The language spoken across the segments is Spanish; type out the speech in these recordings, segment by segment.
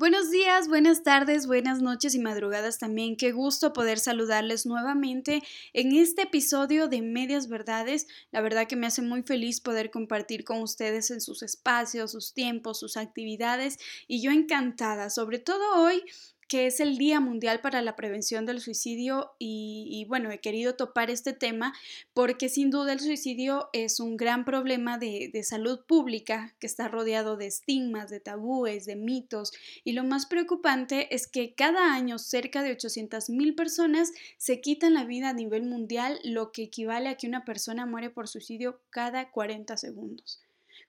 Buenos días, buenas tardes, buenas noches y madrugadas también. Qué gusto poder saludarles nuevamente en este episodio de Medias Verdades. La verdad que me hace muy feliz poder compartir con ustedes en sus espacios, sus tiempos, sus actividades y yo encantada, sobre todo hoy que es el Día Mundial para la Prevención del Suicidio y, bueno, he querido topar este tema porque sin duda el suicidio es un gran problema de, de salud pública que está rodeado de estigmas, de tabúes, de mitos y lo más preocupante es que cada año cerca de 800 mil personas se quitan la vida a nivel mundial, lo que equivale a que una persona muere por suicidio cada 40 segundos.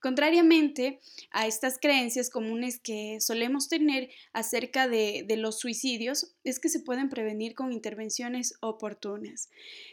Contrariamente a estas creencias comunes que solemos tener acerca de, los suicidios, es que se pueden prevenir con intervenciones oportunas.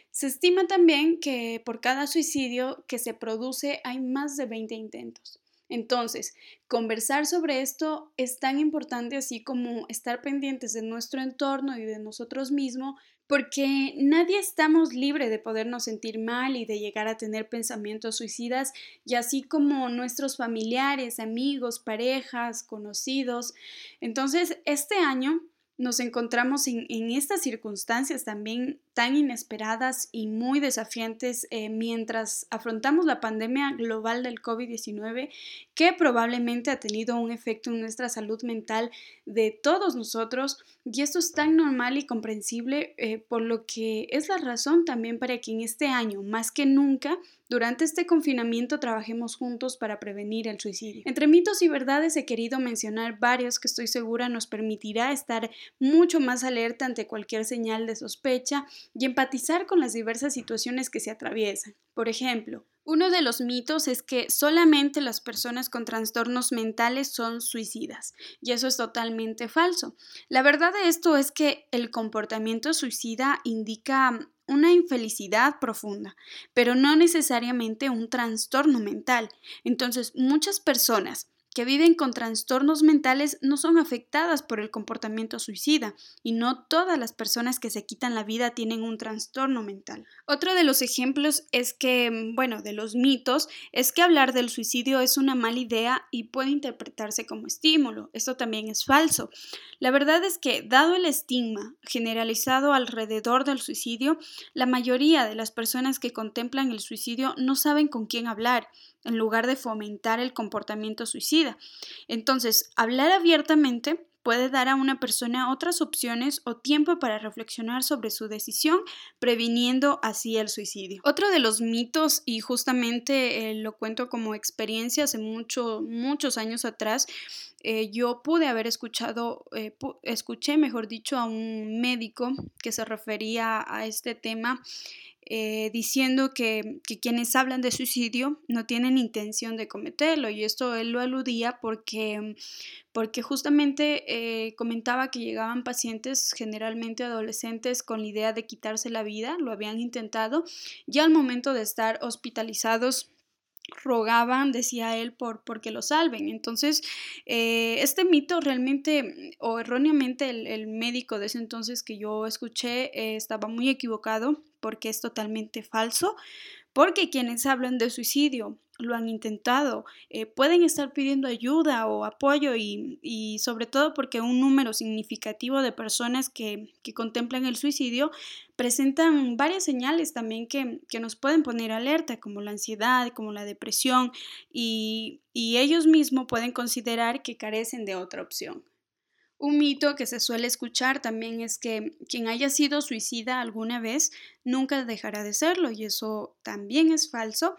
Se estima también que por cada suicidio que se produce hay más de 20 intentos. Entonces, conversar sobre esto es tan importante así como estar pendientes de nuestro entorno y de nosotros mismos porque nadie estamos libre de podernos sentir mal y de llegar a tener pensamientos suicidas, y así como nuestros familiares, amigos, parejas, conocidos. Entonces, este año nos encontramos en, estas circunstancias también tan inesperadas y muy desafiantes eh, mientras afrontamos la pandemia global del COVID-19 que probablemente ha tenido un efecto en nuestra salud mental de todos nosotros. Y esto es tan normal y comprensible eh, por lo que es la razón también para que en este año más que nunca durante este confinamiento trabajemos juntos para prevenir el suicidio. Entre mitos y verdades he querido mencionar varios que estoy segura nos permitirá estar mucho más alerta ante cualquier señal de sospecha y empatizar con las diversas situaciones que se atraviesan. Por ejemplo, uno de los mitos es que solamente las personas con trastornos mentales son suicidas, y eso es totalmente falso. La verdad de esto es que el comportamiento suicida indica una infelicidad profunda, pero no necesariamente un trastorno mental. Entonces, muchas personas que viven con trastornos mentales no son afectadas por el comportamiento suicida y no todas las personas que se quitan la vida tienen un trastorno mental. Otro de los ejemplos es que, mm, bueno, de los mitos, es que hablar del suicidio es una mala idea y puede interpretarse como estímulo. Esto también es falso. La verdad es que, dado el estigma generalizado alrededor del suicidio, la mayoría de las personas que contemplan el suicidio no saben con quién hablar en lugar de fomentar el comportamiento suicida. Entonces, hablar abiertamente puede dar a una persona otras opciones o tiempo para reflexionar sobre su decisión, previniendo así el suicidio. Otro de los mitos, y justamente eh, lo cuento como experiencia hace mucho, muchos años atrás, eh, yo pude haber escuchado, eh, escuché, mejor dicho, a un médico que se refería a este tema eh, diciendo que, quienes hablan de suicidio no tienen intención de cometerlo y esto él lo aludía porque, porque justamente eh, comentaba que llegaban pacientes generalmente adolescentes con la idea de quitarse la vida, lo habían intentado y al momento de estar hospitalizados rogaban, decía él, por porque lo salven. Entonces, eh, este mito realmente o erróneamente el, médico de ese entonces que yo escuché estaba muy equivocado porque es totalmente falso, porque quienes hablan de suicidio lo han intentado, eh, pueden estar pidiendo ayuda o apoyo y, sobre todo porque un número significativo de personas que, contemplan el suicidio presentan varias señales también que, nos pueden poner alerta, como la ansiedad, como la depresión, y ellos mismos pueden considerar que carecen de otra opción. Un mito que se suele escuchar también es que quien haya sido suicida alguna vez nunca dejará de serlo y eso también es falso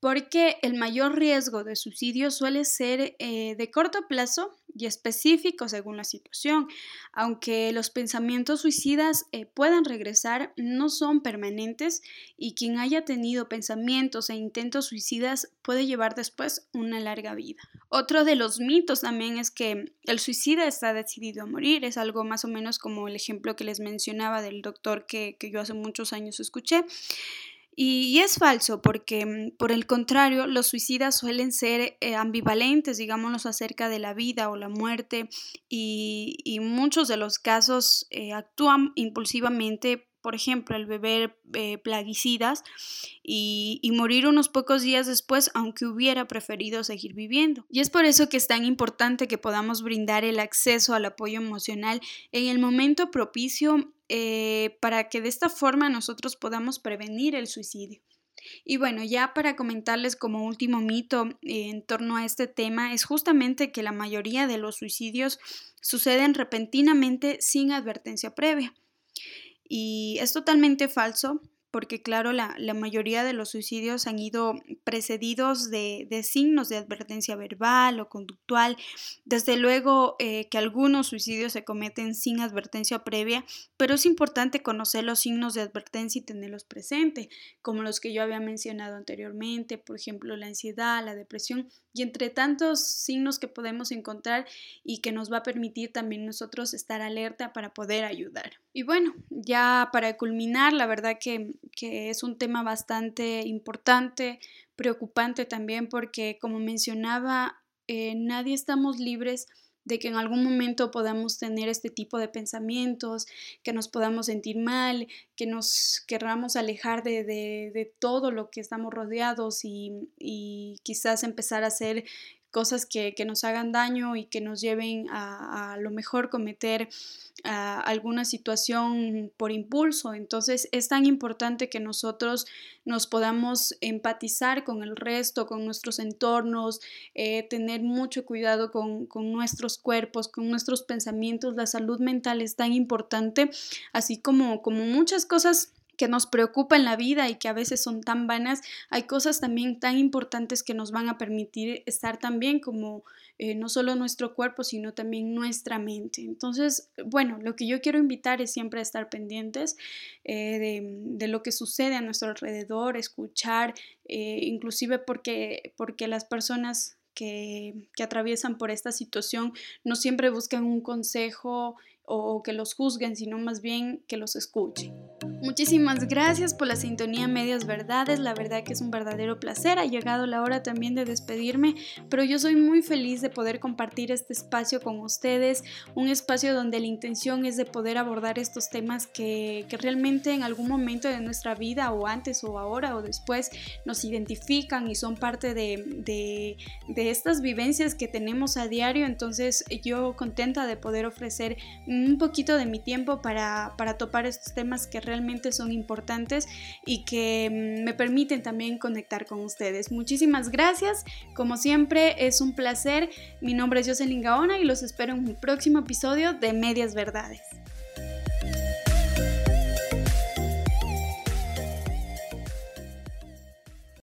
porque el mayor riesgo de suicidio suele ser eh, de corto plazo y específico según la situación. Aunque los pensamientos suicidas eh, puedan regresar, no son permanentes y quien haya tenido pensamientos e intentos suicidas puede llevar después una larga vida. Otro de los mitos también es que el suicida está decidido a morir. Es algo más o menos como el ejemplo que les mencionaba del doctor que, que yo hace muchos años escuché. Y, es falso porque, mm, por el contrario, los suicidas suelen ser eh, ambivalentes, digámoslo, acerca de la vida o la muerte y, muchos de los casos eh, actúan impulsivamente por ejemplo, el beber eh, plaguicidas y, y, morir unos pocos días después, aunque hubiera preferido seguir viviendo. Y es por eso que es tan importante que podamos brindar el acceso al apoyo emocional en el momento propicio eh, para que de esta forma nosotros podamos prevenir el suicidio. Y bueno, ya para comentarles como último mito eh, en torno a este tema es justamente que la mayoría de los suicidios suceden repentinamente sin advertencia previa. Y es totalmente falso porque claro, la, mayoría de los suicidios han ido precedidos de, signos de advertencia verbal o conductual. Desde luego eh, que algunos suicidios se cometen sin advertencia previa, pero es importante conocer los signos de advertencia y tenerlos presentes, como los que yo había mencionado anteriormente, por ejemplo, la ansiedad, la depresión y entre tantos signos que podemos encontrar y que nos va a permitir también nosotros estar alerta para poder ayudar. Y bueno, ya para culminar, la verdad que, es un tema bastante importante, preocupante también porque como mencionaba, eh, nadie estamos libres de que en algún momento podamos tener este tipo de pensamientos, que nos podamos sentir mal, que nos querramos alejar de, todo lo que estamos rodeados y, y, quizás empezar a hacer cosas que, nos hagan daño y que nos lleven a, lo mejor cometer alguna situación por impulso. Entonces es tan importante que nosotros nos podamos empatizar con el resto, con nuestros entornos, eh, tener mucho cuidado con, con nuestros cuerpos, con nuestros pensamientos. La salud mental es tan importante, así como, como muchas cosas que nos preocupa en la vida y que a veces son tan vanas, hay cosas también tan importantes que nos van a permitir estar tan bien como eh, no solo nuestro cuerpo, sino también nuestra mente. Entonces, bueno, lo que yo quiero invitar es siempre a estar pendientes eh, de, lo que sucede a nuestro alrededor, escuchar, eh, inclusive porque, porque las personas que, que, atraviesan por esta situación no siempre buscan un consejo o que los juzguen, sino más bien que los escuchen. Muchísimas gracias por la sintonía Medias Verdades, la verdad que es un verdadero placer, ha llegado la hora también de despedirme, pero yo soy muy feliz de poder compartir este espacio con ustedes, un espacio donde la intención es de poder abordar estos temas que, realmente en algún momento de nuestra vida o antes o ahora o después nos identifican y son parte de, de estas vivencias que tenemos a diario, entonces yo contenta de poder ofrecer un poquito de mi tiempo para, para topar estos temas que realmente son importantes y que mm, me permiten también conectar con ustedes. Muchísimas gracias, como siempre es un placer. Mi nombre es Jocelyn Gaona y los espero en un próximo episodio de Medias Verdades.